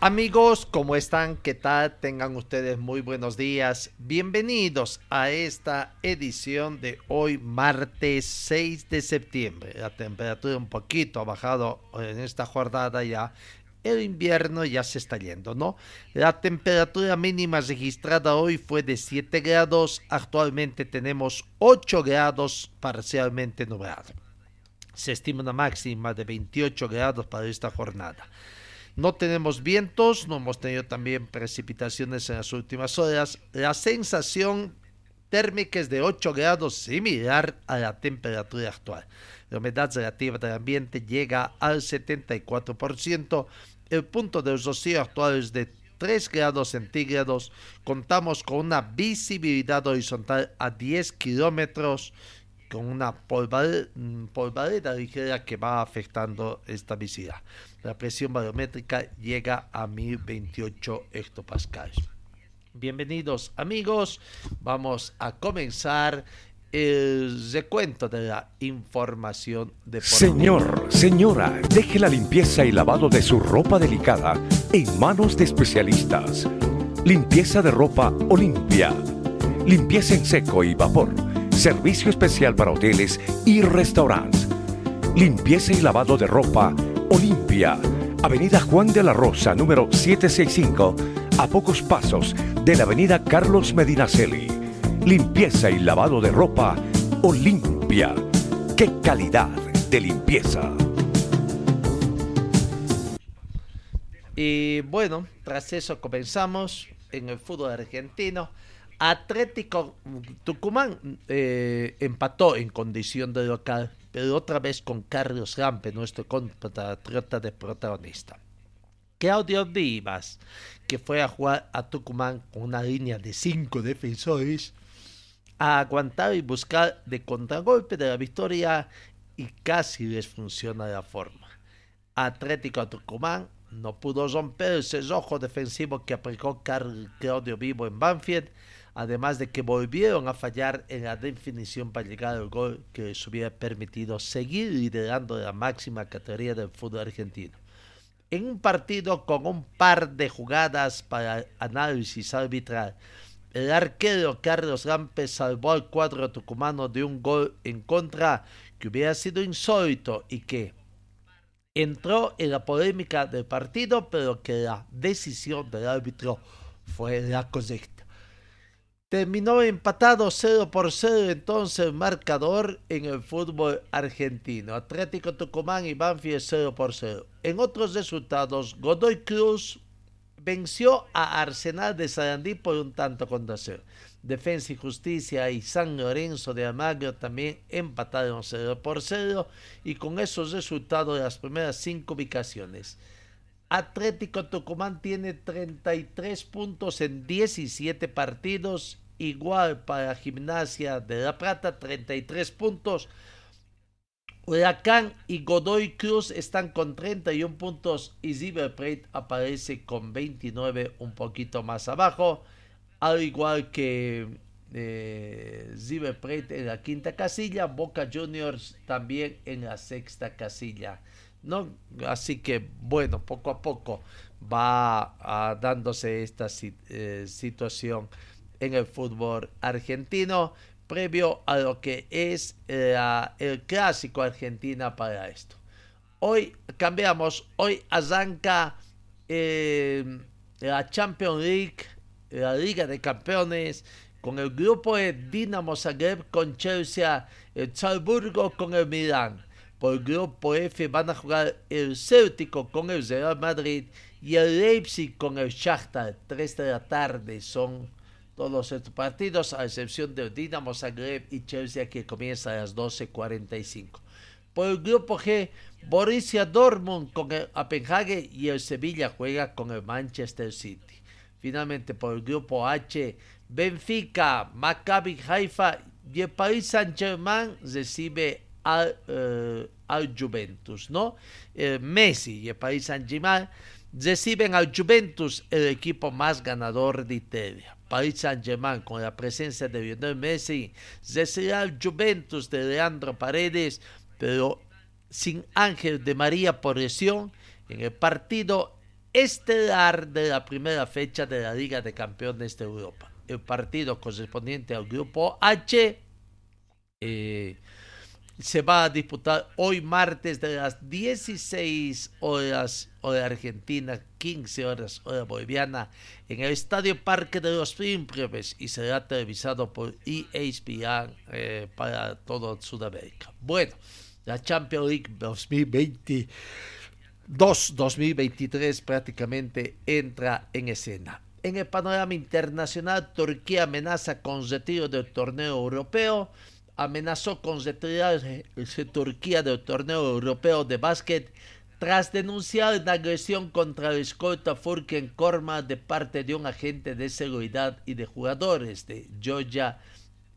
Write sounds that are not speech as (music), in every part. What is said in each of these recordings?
Amigos, ¿cómo están? ¿Qué tal? Tengan ustedes muy buenos días. Bienvenidos a esta edición de hoy, martes 6 de septiembre. La temperatura un poquito ha bajado en esta jornada ya. El invierno ya se está yendo, ¿no? La temperatura mínima registrada hoy fue de 7 grados. Actualmente tenemos 8 grados parcialmente nublado. Se estima una máxima de 28 grados para esta jornada. No tenemos vientos, no hemos tenido también precipitaciones en las últimas horas. La sensación térmica es de 8 grados, similar a la temperatura actual. La humedad relativa del ambiente llega al 74%. El punto de rocío actual es de 3 grados centígrados. Contamos con una visibilidad horizontal a 10 kilómetros con una polvareda, polvareda ligera que va afectando esta visibilidad. La presión barométrica llega a 1028 hectopascales. Bienvenidos amigos, vamos a comenzar el recuento de la información de Señor, señora, deje la limpieza y lavado de su ropa delicada en manos de especialistas. Limpieza de ropa Olimpia. Limpieza en seco y vapor. Servicio especial para hoteles y restaurantes. Limpieza y lavado de ropa Olimpia. Avenida Juan de la Rosa, número 765, a pocos pasos de la Avenida Carlos Medinaceli. Limpieza y lavado de ropa Olimpia. ¡Qué calidad de limpieza! Y bueno, tras eso comenzamos en el fútbol argentino. Atlético Tucumán eh, empató en condición de local, pero otra vez con Carlos Rampe, nuestro compatriota de protagonista. Claudio Vivas, que fue a jugar a Tucumán con una línea de cinco defensores, a aguantar y buscar de contragolpe de la victoria y casi les funciona la forma. Atlético Tucumán no pudo romper el cerrojo defensivo que aplicó Claudio Vivo en Banfield además de que volvieron a fallar en la definición para llegar al gol que les hubiera permitido seguir liderando la máxima categoría del fútbol argentino. En un partido con un par de jugadas para análisis arbitral, el arquero Carlos Rampe salvó al cuadro tucumano de un gol en contra que hubiera sido insólito y que entró en la polémica del partido, pero que la decisión del árbitro fue la correcta. Terminó empatado 0 por 0 entonces marcador en el fútbol argentino. Atlético Tucumán y Banfield 0 por 0. En otros resultados, Godoy Cruz venció a Arsenal de Sarandí por un tanto contra cero. Defensa y Justicia y San Lorenzo de Almagro también empataron 0 por 0 y con esos resultados las primeras cinco ubicaciones. Atlético Tucumán tiene 33 puntos en 17 partidos, igual para Gimnasia de La Plata, 33 puntos. Huracán y Godoy Cruz están con 31 puntos y River Plate aparece con 29, un poquito más abajo, al igual que eh, River Plate en la quinta casilla, Boca Juniors también en la sexta casilla. ¿No? Así que bueno, poco a poco va ah, dándose esta eh, situación en el fútbol argentino previo a lo que es eh, el clásico Argentina para esto. Hoy cambiamos, hoy arranca eh, la Champions League la Liga de Campeones con el grupo de Dinamo Zagreb con Chelsea, el Salzburgo con el Milán. Por el grupo F van a jugar el Céltico con el Real Madrid y el Leipzig con el Shakhtar. 3 de la tarde son todos estos partidos, a excepción del Dinamo Zagreb y Chelsea que comienza a las 12.45. Por el grupo G, Borussia Dortmund con el Copenhague y el Sevilla juega con el Manchester City. Finalmente, por el grupo H, Benfica, Maccabi Haifa y el Paris Saint-Germain recibe al, eh, al Juventus, ¿no? Eh, Messi y el Paris Saint-Germain reciben al Juventus, el equipo más ganador de Italia. Paris Saint-Germain, con la presencia de Lionel Messi, recibirá al Juventus de Leandro Paredes, pero sin Ángel de María por lesión en el partido estelar de la primera fecha de la Liga de Campeones de Europa. El partido correspondiente al grupo H eh, se va a disputar hoy martes de las 16 horas hora Argentina, 15 horas hora boliviana en el Estadio Parque de los Príncipes y será televisado por ESPN eh, para todo Sudamérica. Bueno, la Champions League 2022-2023 prácticamente entra en escena. En el panorama internacional, Turquía amenaza con retiro del torneo europeo. Amenazó con retirarse Turquía del torneo europeo de básquet tras denunciar una agresión contra el escolta Furken Korma de parte de un agente de seguridad y de jugadores de Georgia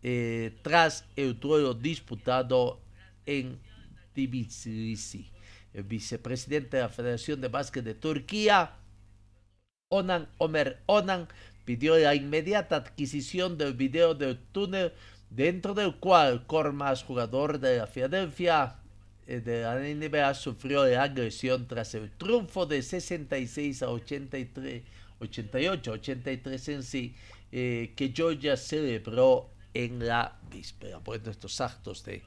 eh, tras el duelo disputado en Tbilisi. El vicepresidente de la Federación de Básquet de Turquía, Onan Omer Onan, pidió la inmediata adquisición del video del túnel dentro del cual Kormas, jugador de la Filadelfia eh, de la NBA, sufrió la agresión tras el triunfo de 66 a 83, 88, 83 en sí, eh, que Georgia celebró en la víspera. Bueno, estos actos de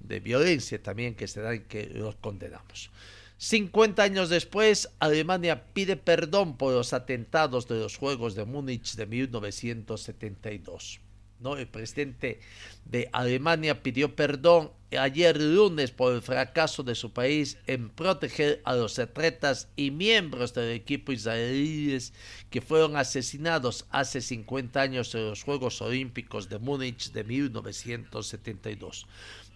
de violencia también que se dan que los condenamos. 50 años después, Alemania pide perdón por los atentados de los Juegos de Múnich de 1972. ¿No? El presidente de Alemania pidió perdón ayer lunes por el fracaso de su país en proteger a los atletas y miembros del equipo israelíes que fueron asesinados hace 50 años en los Juegos Olímpicos de Múnich de 1972.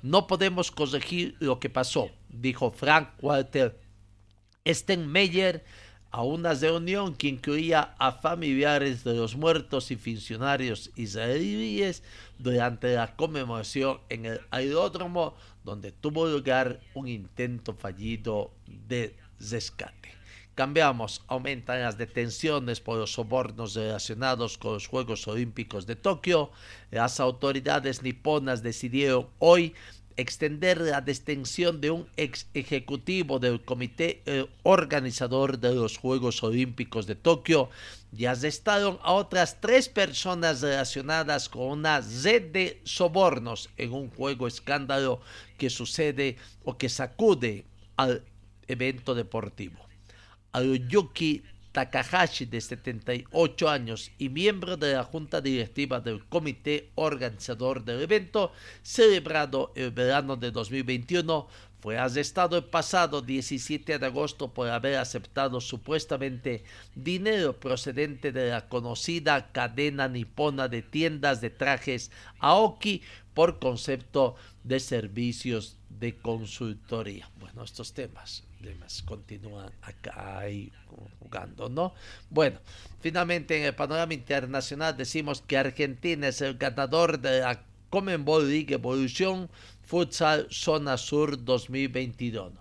No podemos corregir lo que pasó, dijo Frank Walter Steinmeier a una reunión que incluía a familiares de los muertos y funcionarios israelíes durante la conmemoración en el aeródromo donde tuvo lugar un intento fallido de rescate. Cambiamos, aumentan las detenciones por los sobornos relacionados con los Juegos Olímpicos de Tokio. Las autoridades niponas decidieron hoy extender la detención de un ex ejecutivo del comité eh, organizador de los Juegos Olímpicos de Tokio y arrestaron a otras tres personas relacionadas con una red de sobornos en un juego escándalo que sucede o que sacude al evento deportivo. Yuki Takahashi, de 78 años y miembro de la junta directiva del comité organizador del evento, celebrado el verano de 2021, fue arrestado el pasado 17 de agosto por haber aceptado supuestamente dinero procedente de la conocida cadena nipona de tiendas de trajes Aoki por concepto de servicios de consultoría. Bueno, estos temas demás continúan acá ahí jugando, ¿no? Bueno, finalmente en el panorama internacional decimos que Argentina es el ganador de la Comenbol League Evolución Futsal Zona Sur 2022.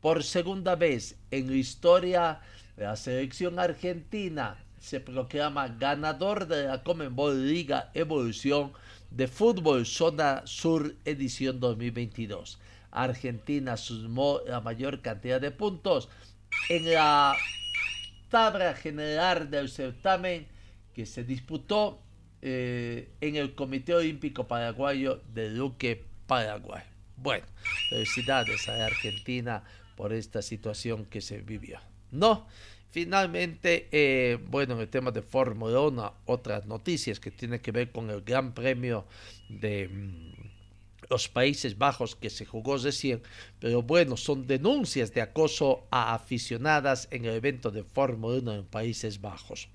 Por segunda vez en la historia, la selección argentina se proclama ganador de la Comenbol Liga Evolución de Fútbol Zona Sur edición 2022. Argentina sumó la mayor cantidad de puntos en la tabla general del certamen que se disputó eh, en el Comité Olímpico Paraguayo de Luque, Paraguay. Bueno, felicidades a Argentina por esta situación que se vivió. No, Finalmente, eh, bueno, en el tema de Fórmula 1, otras noticias que tienen que ver con el Gran Premio de mm, los Países Bajos que se jugó recién, pero bueno, son denuncias de acoso a aficionadas en el evento de Fórmula 1 en Países Bajos.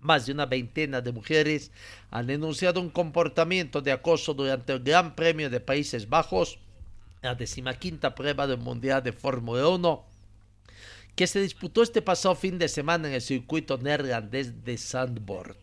Más de una veintena de mujeres han denunciado un comportamiento de acoso durante el Gran Premio de Países Bajos, la decimaquinta prueba del Mundial de Fórmula 1 que se disputó este pasado fin de semana en el circuito neerlandés de Sandboard.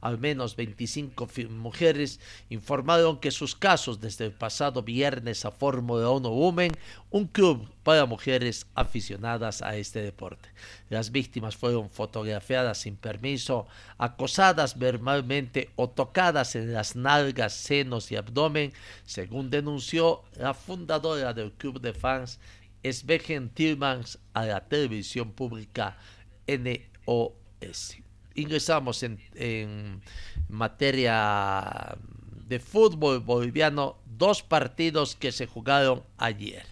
Al menos 25 mujeres informaron que sus casos desde el pasado viernes a Fórmula 1 Women, un club para mujeres aficionadas a este deporte. Las víctimas fueron fotografiadas sin permiso, acosadas verbalmente o tocadas en las nalgas, senos y abdomen, según denunció la fundadora del club de fans Svegen Tillmans a la televisión pública NOS. Ingresamos en, materia de fútbol boliviano, dos partidos que se jugaron ayer.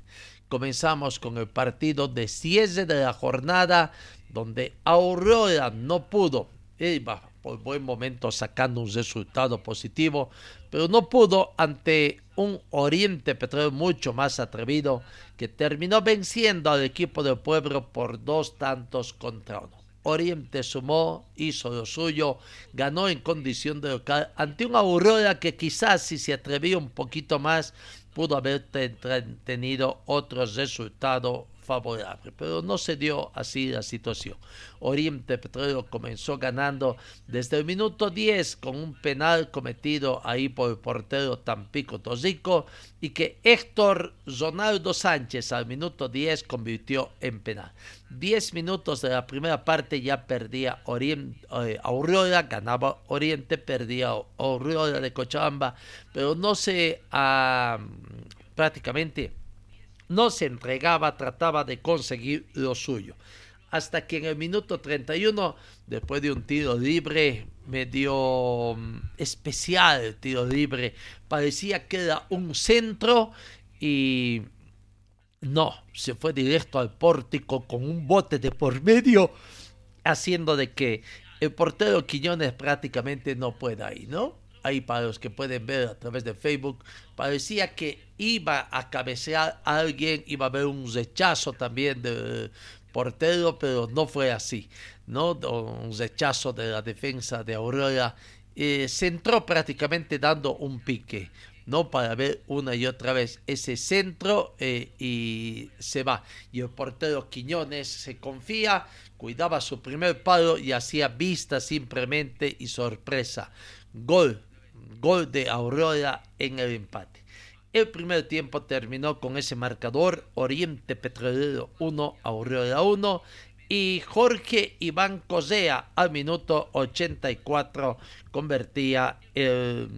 Comenzamos con el partido de cierre de la jornada, donde Aurora no pudo, iba por buen momento sacando un resultado positivo, pero no pudo ante un Oriente Petróleo mucho más atrevido que terminó venciendo al equipo del pueblo por dos tantos contra uno. Oriente sumó, hizo lo suyo, ganó en condición de local ante una Aurora que quizás si se atrevía un poquito más pudo haber tenido otro resultado favorable, pero no se dio así la situación. Oriente Petróleo comenzó ganando desde el minuto 10 con un penal cometido ahí por el portero Tampico Tosico y que Héctor Ronaldo Sánchez al minuto 10 convirtió en penal. 10 minutos de la primera parte ya perdía Oriente, eh, Aurora, ganaba Oriente, perdía Aurora de Cochabamba, pero no se ah, prácticamente no se entregaba, trataba de conseguir lo suyo. Hasta que en el minuto 31, después de un tiro libre, medio mm, especial tiro libre, parecía que era un centro y no, se fue directo al pórtico con un bote de por medio, haciendo de que el portero Quiñones prácticamente no pueda ir, ¿no? Ahí para los que pueden ver a través de Facebook, parecía que iba a cabecear a alguien, iba a haber un rechazo también de portero, pero no fue así, ¿no? Un rechazo de la defensa de Aurora. Eh, se entró prácticamente dando un pique, ¿no? Para ver una y otra vez ese centro eh, y se va. Y el portero Quiñones se confía, cuidaba su primer palo y hacía vista simplemente y sorpresa. Gol gol de Aurora en el empate. El primer tiempo terminó con ese marcador, Oriente Petrolero 1, Aurora 1 y Jorge Iván Cosea al minuto 84 convertía el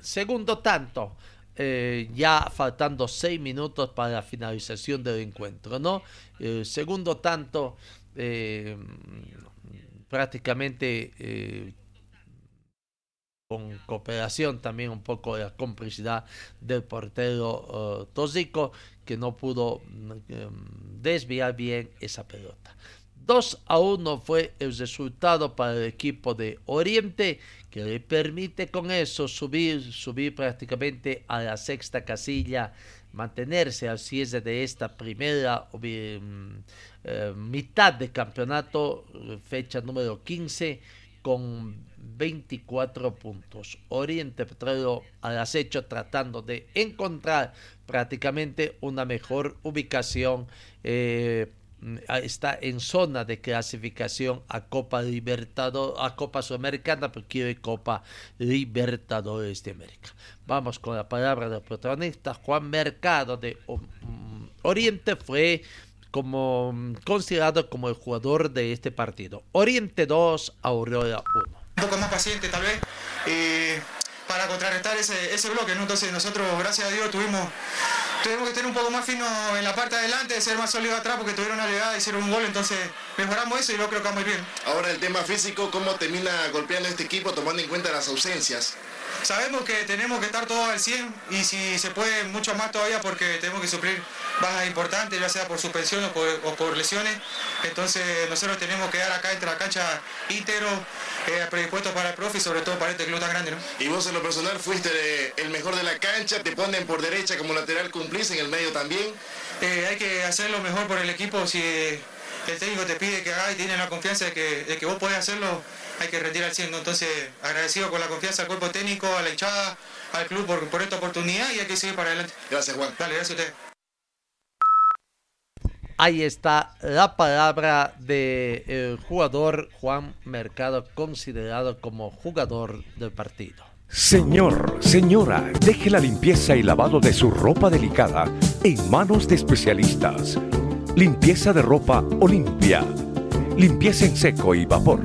segundo tanto. Eh, ya faltando seis minutos para la finalización del encuentro, ¿no? El segundo tanto eh, prácticamente eh, con cooperación también un poco de la complicidad del portero uh, Tosico que no pudo mm, em, desviar bien esa pelota. 2 a 1 fue el resultado para el equipo de Oriente que le permite con eso subir, subir prácticamente a la sexta casilla, mantenerse al cierre de esta primera em, eh, mitad de campeonato, fecha número 15, con 24 puntos. Oriente Petróleo al acecho tratando de encontrar prácticamente una mejor ubicación. Eh, está en zona de clasificación a Copa Libertador, a Copa Sudamericana, porque quiere Copa Libertadores de América. Vamos con la palabra del protagonista. Juan Mercado de um, Oriente fue como considerado como el jugador de este partido. Oriente 2, Aurora 1 un poco más paciente tal vez, eh, para contrarrestar ese, bloque. Entonces nosotros, gracias a Dios, tuvimos, tuvimos que tener un poco más fino en la parte de adelante, ser más sólido atrás porque tuvieron una llegada, hicieron un gol, entonces mejoramos eso y lo creo que va muy bien. Ahora el tema físico, ¿cómo termina golpeando este equipo tomando en cuenta las ausencias? Sabemos que tenemos que estar todos al 100 y si se puede mucho más todavía porque tenemos que suplir bajas importantes, ya sea por suspensión o por, lesiones. Entonces nosotros tenemos que dar acá entre la cancha íntegro, eh, predispuestos para el profe y sobre todo para este club tan grande. ¿no? Y vos en lo personal fuiste el mejor de la cancha, te ponen por derecha como lateral, cumplís en el medio también. Eh, hay que hacer lo mejor por el equipo si el técnico te pide que haga y tiene la confianza de que, de que vos podés hacerlo hay que rendir al 100. Entonces, agradecido con la confianza al cuerpo técnico, a la hinchada, al club por, esta oportunidad y hay que seguir para adelante. Gracias, Juan. Dale, gracias a usted. Ahí está la palabra del jugador Juan Mercado, considerado como jugador del partido. Señor, señora, deje la limpieza y lavado de su ropa delicada en manos de especialistas. Limpieza de ropa Olimpia. Limpieza en seco y vapor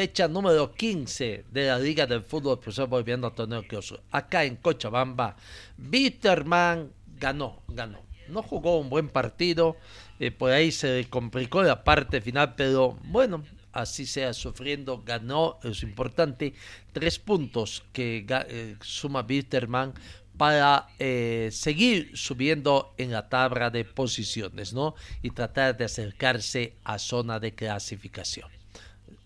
fecha número 15 de la Liga del Fútbol Profesor volviendo a torneo Kiosu. Acá en Cochabamba, Bitterman ganó, ganó. No jugó un buen partido, eh, por ahí se complicó la parte final, pero bueno, así sea sufriendo, ganó, es importante, tres puntos que eh, suma Bitterman para eh, seguir subiendo en la tabla de posiciones, ¿no? Y tratar de acercarse a zona de clasificación.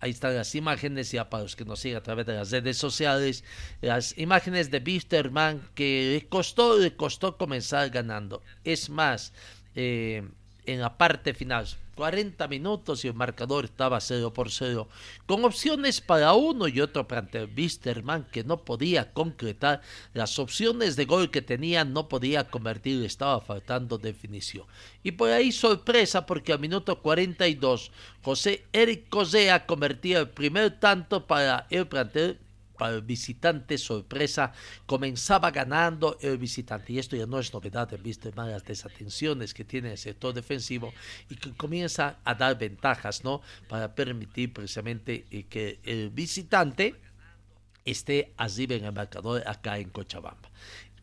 Ahí están las imágenes, ya para los que nos siguen a través de las redes sociales, las imágenes de Bisterman que le costó, le costó comenzar ganando. Es más, eh, en la parte final, 40 minutos y el marcador estaba 0 por 0, con opciones para uno y otro plantel. Bisterman que no podía concretar las opciones de gol que tenía, no podía convertir, estaba faltando definición. Y por ahí sorpresa porque al minuto 42 José Eric Cosea convertía el primer tanto para el plantel para el visitante, sorpresa, comenzaba ganando el visitante. Y esto ya no es novedad, viste más las desatenciones que tiene el sector defensivo y que comienza a dar ventajas, ¿no? Para permitir precisamente eh, que el visitante esté arriba en el marcador acá en Cochabamba.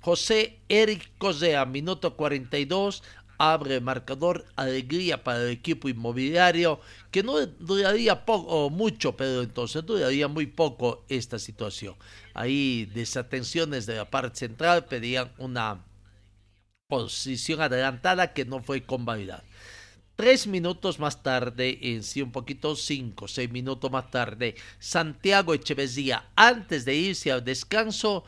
José Eric Cosea, minuto 42, abre marcador, alegría para el equipo inmobiliario, que no duraría poco o mucho, pero entonces duraría muy poco esta situación. Ahí desatenciones de la parte central pedían una posición adelantada que no fue convalidada. Tres minutos más tarde, en sí un poquito, cinco, seis minutos más tarde, Santiago Echeverría, antes de irse al descanso,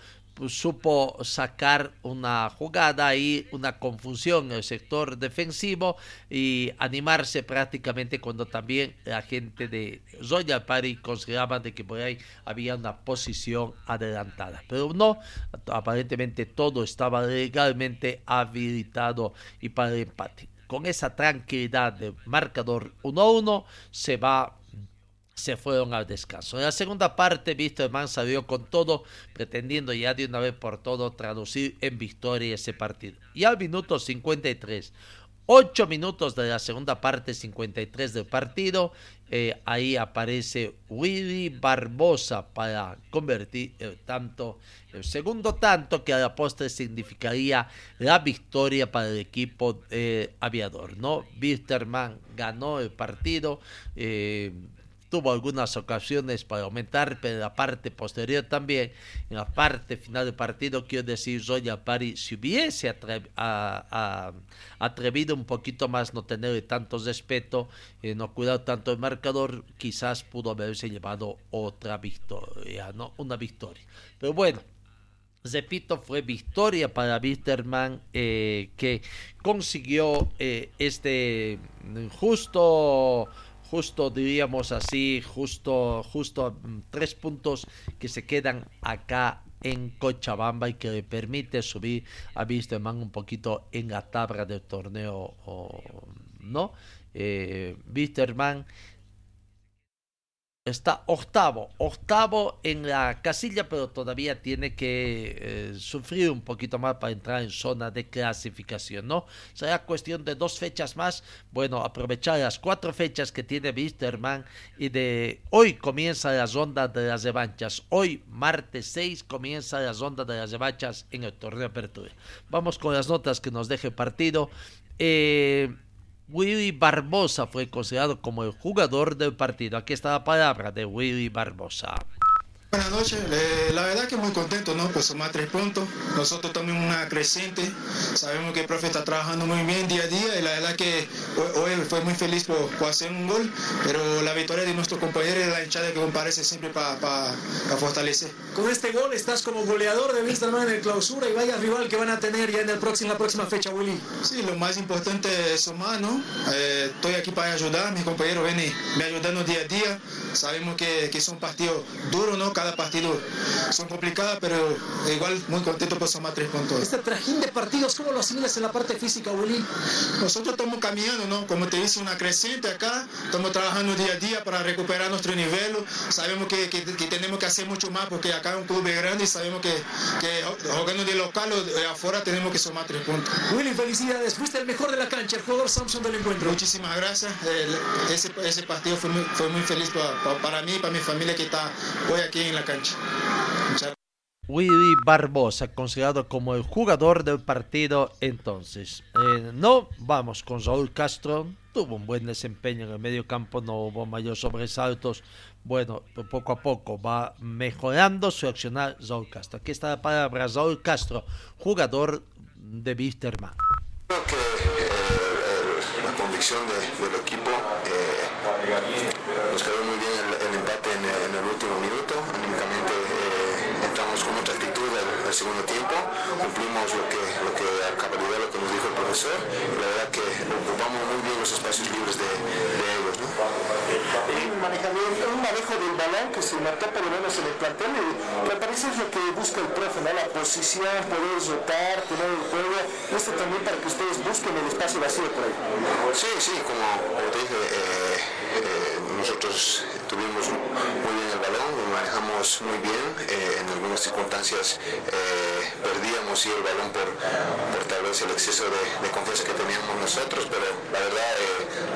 supo sacar una jugada y una confusión en el sector defensivo y animarse prácticamente cuando también la gente de Royal Party consideraba de que por ahí había una posición adelantada. Pero no, aparentemente todo estaba legalmente habilitado y para el empate. Con esa tranquilidad de marcador 1-1 se va se fueron al descanso. En la segunda parte, Man salió con todo, pretendiendo ya de una vez por todo traducir en victoria ese partido. Y al minuto 53, 8 minutos de la segunda parte, 53 del partido, eh, ahí aparece Willy Barbosa para convertir el tanto, el segundo tanto que a la postre significaría la victoria para el equipo aviador, ¿no? Wisterman ganó el partido, eh, tuvo algunas ocasiones para aumentar, pero en la parte posterior también, en la parte final del partido, quiero decir, Royal Party, si hubiese atrevido un poquito más, no tener tanto respeto, eh, no cuidar tanto el marcador, quizás pudo haberse llevado otra victoria, ¿no? Una victoria. Pero bueno, repito, fue victoria para Bitterman eh, que consiguió eh, este justo justo diríamos así, justo, justo mm, tres puntos que se quedan acá en Cochabamba y que le permite subir a Wisterman un poquito en la tabla del torneo, ¿no? Eh, Está octavo, octavo en la casilla, pero todavía tiene que eh, sufrir un poquito más para entrar en zona de clasificación, ¿no? Será cuestión de dos fechas más. Bueno, aprovechar las cuatro fechas que tiene Wisterman y de hoy comienza la ronda de las revanchas. Hoy, martes 6, comienza la ronda de las revanchas en el torneo apertura. Vamos con las notas que nos deje el partido. Eh, Willy Barbosa fue considerado como el jugador del partido. Aquí está la palabra de Willy Barbosa. Buenas noches, eh, la verdad que muy contento, ¿no? Pues sumar tres puntos. Nosotros también una creciente. Sabemos que el profe está trabajando muy bien día a día y la verdad que hoy, hoy fue muy feliz por, por, hacer un gol, pero la victoria de nuestro compañero y la hinchada que comparece siempre para pa, pa fortalecer. Con este gol estás como goleador de Wisterman en el clausura y vaya rival que van a tener ya en el próximo, la próxima fecha, Willy. Sí, lo más importante es sumar, ¿no? Eh, estoy aquí para ayudar, mis compañeros vienen me ayudando día a día. Sabemos que, que son partidos duros, ¿no? Cada partido son complicadas, pero igual muy contento por sumar tres puntos. Este trajín de partidos, ¿cómo lo asimilas en la parte física, Willy? Nosotros estamos caminando, ¿no? Como te dice, una creciente acá, estamos trabajando día a día para recuperar nuestro nivel. Sabemos que, que, que tenemos que hacer mucho más porque acá es un club grande y sabemos que, que jugando de local o de afuera tenemos que sumar tres puntos. Willy, felicidades, fuiste el mejor de la cancha, el jugador Samson del encuentro. Muchísimas gracias, el, ese, ese partido fue muy, fue muy feliz para, para, para mí y para mi familia que está hoy aquí en la cancha. Willy Barbosa, considerado como el jugador del partido entonces. Eh, no, vamos con Raúl Castro, tuvo un buen desempeño en el medio campo, no hubo mayores sobresaltos. Bueno, poco a poco va mejorando su accionar Raúl Castro. Aquí está la palabra Raúl Castro, jugador de Wisterman. Creo que eh, la convicción de, del equipo eh, nos quedó muy bien el, el empate en, en, el último minuto. Eh, entramos con mucha actitud al, al, segundo tiempo, cumplimos lo que, lo que a cabalidad lo que nos dijo el profesor y la verdad que ocupamos muy bien los espacios libres de, de ellos. ¿no? Un, manejamiento, un manejo del balón que se marcó por lo menos en el plantel y me parece es lo que busca el profe, ¿no? la posición, poder rotar, tener el juego, esto también para que ustedes busquen el espacio vacío por ahí. Sí, sí, como, como te dije, eh, eh, nosotros tuvimos muy bien el balón, lo manejamos muy bien, eh, en algunas circunstancias eh, perdíamos sí, el balón por, por, tal vez el exceso de, de, confianza que teníamos nosotros, pero la verdad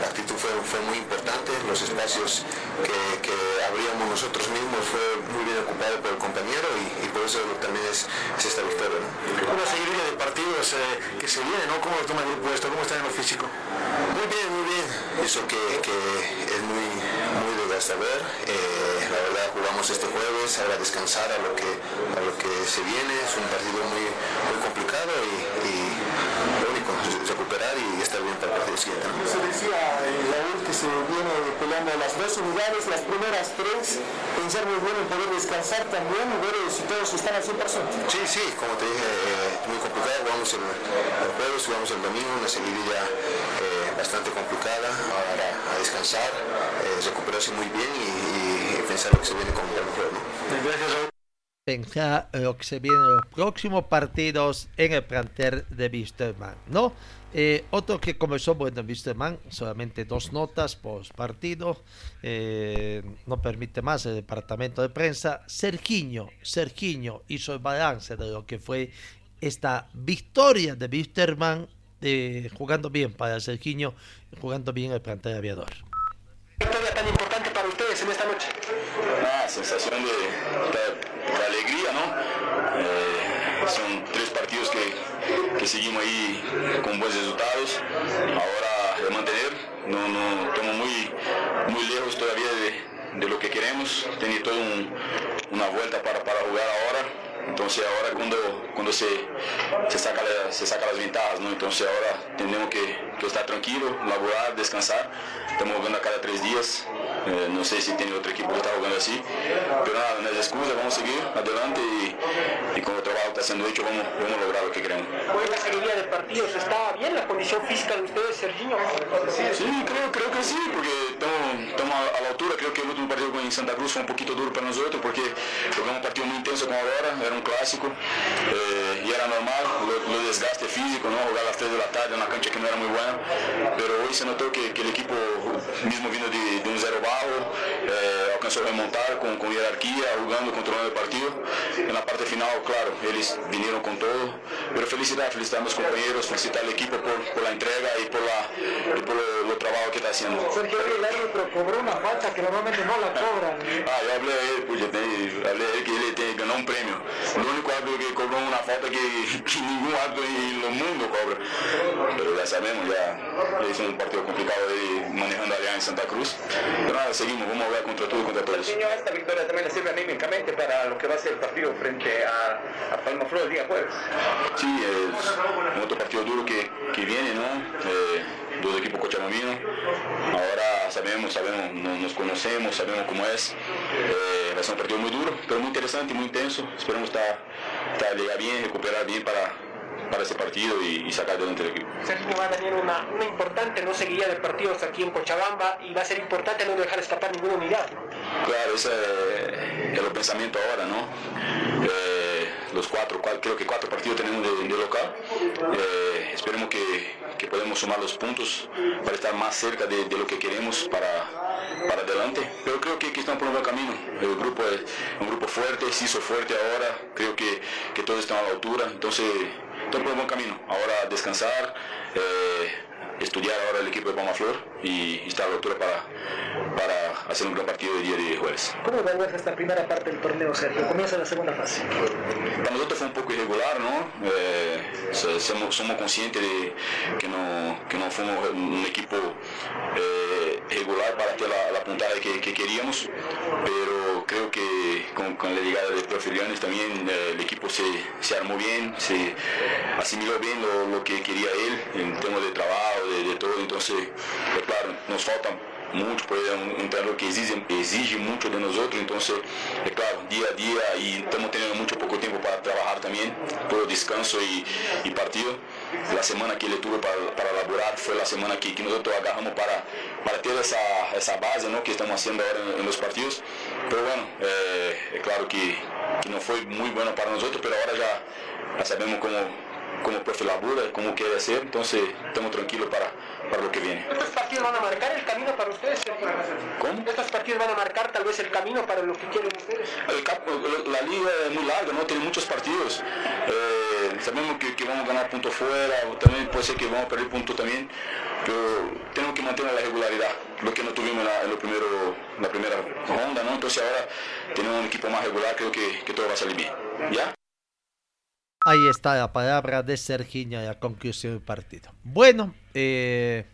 la actitud fue, fue, muy importante, los espacios que, que, abríamos nosotros mismos fue muy bien ocupado por el compañero y, y por eso también es, es esta victoria. ¿no? Una seguidilla de partidos que se viene, ¿no? ¿Cómo lo toma el grupo esto? ¿Cómo está en lo físico? Muy bien, muy bien, eso que, que es muy, muy de saber. Eh, la verdad jugamos este jueves, ahora descansar a lo que, a lo que se viene. Es un partido muy, muy complicado y, y lo único recuperar y estar bien para el partido siguiente. ¿no? Se decía Raúl que se viene peleando las dos unidades, las primeras tres, pensar muy bien en poder descansar también y ver si todos están al 100%. Sí, sí, como te dije, eh, muy complicado. Jugamos el, el jueves, jugamos el domingo, una seguidilla eh, bastante complicada. Ahora a descansar, eh, recuperarse muy bien y, y, pensar lo que se viene con el mejor. ¿no? Pensar lo que se viene en los próximos partidos en el plantel de Wisterman, ¿no? Eh, otro que comenzó bueno en Wisterman, solamente dos notas por partido, eh, no permite más el departamento de prensa. Sergiño, Sergiño hizo el balance de lo que fue esta victoria de Wisterman, eh, jugando bien para Sergiño, jugando bien el plantel aviador. Victoria tan importante para ustedes en esta noche. Una sensación de, de, de alegría, ¿no? Eh, son tres partidos que, que, seguimos ahí con buenos resultados. Ahora de mantener, no, no estamos muy, muy lejos todavía de, de lo que queremos. Tenía toda un, una vuelta para, para jugar ahora. Entonces ahora cuando, cuando se, se, saca se saca las ventajas, ¿no? Entonces ahora tenemos que, que estar tranquilo, laborar, descansar. Estamos jugando cada tres días. Eh, no sé si tiene otro equipo que está jugando así, pero nada, no es excusa, vamos a seguir adelante y, y con el trabajo que está siendo hecho vamos, vamos a lograr lo que queremos. Hoy la seguidilla de partidos, ¿está bien la condición física de ustedes, Serginho? Sí, creo, creo que sí, porque estamos a, la altura, creo que el último partido con Santa Cruz fue un poquito duro para nosotros porque jugamos un partido muy intenso con Aurora, era un clásico eh, y era normal, lo, lo, desgaste físico, ¿no? jugar a las 3 de la tarde en una cancha que no era muy buena, pero hoy se notó que, que el equipo, mismo vino de, de un 0 trabajo, eh, a remontar com, com hierarquia, jogando, controlando o partido. E na parte final, claro, eles vieram com todo. Pero felicidade, felicidade meus companheiros, felicitar a equipe por, por la entrega e por, la, e por lo, lo que está sendo. Sergio, el árbitro cobrou uma falta que normalmente não la cobran. (laughs) Ah, eu hablei a ele, puxa, pues, tem, hablei a ele que ele tem, ganhou um prêmio. Único árbitro que cobrou uma falta que, (laughs) que nenhum árbitro no mundo cobra. Pero já sabemos, já, já hizo um partido complicado aí, manejando a Aliança Santa Cruz. Pero seguimos, vamos a ver contra todo y contra todos. Señor, esta victoria también le sirve anímicamente para lo que va a ser el partido frente a, a Palma Flor el día jueves. Sí, es otro partido duro que, que viene, ¿no? Eh, dos equipos cochabambinos. Ahora sabemos, sabemos, nos conocemos, sabemos cómo es. Eh, va a ser un partido muy duro, pero muy interesante muy intenso. Esperemos estar, estar bien, recuperar bien para, para ese partido y, y, sacar adelante el equipo. Sergio va a tener una, una, importante no seguida de partidos aquí en Cochabamba y va a ser importante no dejar escapar ninguna unidad. Claro, ese es el pensamiento ahora, ¿no? Eh, los cuatro, creo que cuatro partidos tenemos de, de local. Eh, esperemos que, que podemos sumar los puntos para estar más cerca de, de lo que queremos para, para adelante. Pero creo que, que, estamos por un buen camino. El grupo es un grupo fuerte, se hizo fuerte ahora. Creo que, que todos están a la altura. Entonces, estamos por un buen camino. Ahora descansar. Eh, estudiar ahora el equipo de Palma Flor y, y estar a la altura para, para hacer un gran partido el día de jueves. ¿Cómo evalúas esta primera parte del torneo, Sergio? Comienza la segunda fase. Para nosotros fue un poco irregular, ¿no? Eh, somos, somos, conscientes de que no, que no fuimos un equipo eh, regular para hacer la, la puntada que, que, queríamos, pero creo que con, con la llegada de Profe también eh, el equipo se, se, armó bien, se asimiló bien lo, lo que quería él en temas de trabajo, de, de todo, entonces, é claro, nos falta mucho, pues un, un trabajo que exige, exige mucho de nosotros, entonces, es claro, día a día y estamos teniendo mucho poco tiempo para trabajar también, todo descanso y, y partido. La semana que le tuve para, para elaborar fue la semana que, que nosotros agarramos para, para ter esa, esa base ¿no? que estamos haciendo ahora en, en los partidos. Pero bueno, eh, es claro que, que no fue muy bueno para nosotros, pero ahora ya, ya sabemos cómo como profe labura, como quiere hacer, entonces estamos tranquilos para, para lo que viene. ¿Estos partidos van a marcar el camino para ustedes? ¿Cómo? ¿Estos partidos van a marcar tal vez el camino para lo que quieren ustedes? El, la liga es muy larga, ¿no? Tiene muchos partidos. Eh, sabemos que, que, vamos a ganar puntos fuera, o también puede ser que vamos a perder puntos también, pero tenemos que mantener la regularidad, lo que no tuvimos en la, en lo primero, la primera ronda, ¿no? Entonces ahora tenemos un equipo más regular, creo que, que todo va a salir bien. ¿Ya? Ahí está la palabra de Sergiño y la conclusión del partido. Bueno, eh,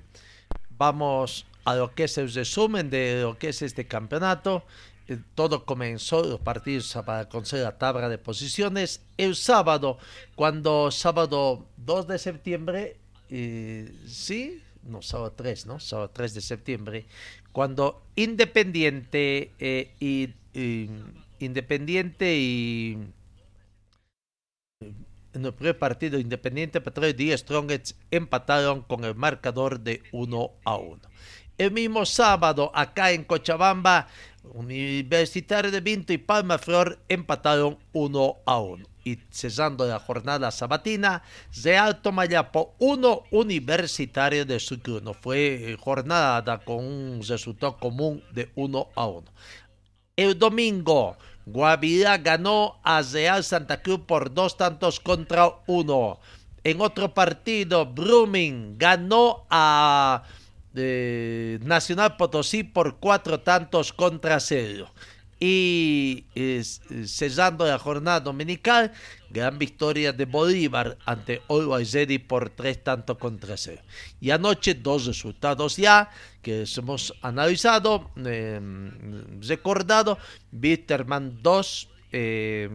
vamos a lo que es el resumen de lo que es este campeonato. Eh, todo comenzó, los partidos para conseguir la tabla de posiciones, el sábado, cuando sábado 2 de septiembre, eh, sí, no, sábado 3, ¿no? Sábado 3 de septiembre, cuando Independiente y Independiente y en el primer partido Independiente Petróleo y Strongets empataron con el marcador de 1 a 1. El mismo sábado, acá en Cochabamba, Universitario de Vinto y Palma Flor empataron 1 a 1. Y cesando la jornada sabatina, Real Tomayapo 1, Universitario de Sucre. Fue jornada con un resultado común de 1 a 1. El domingo, Guavirá ganó a Real Santa Cruz por dos tantos contra uno. En otro partido, Brumming ganó a eh, Nacional Potosí por cuatro tantos contra cero. Y eh, la jornada dominical, gran victoria de Bolívar ante Olwaizeri por tres tantos contra cero. Y anoche dos resultados ya que hemos analizado, eh, recordado, Bitterman 2, eh,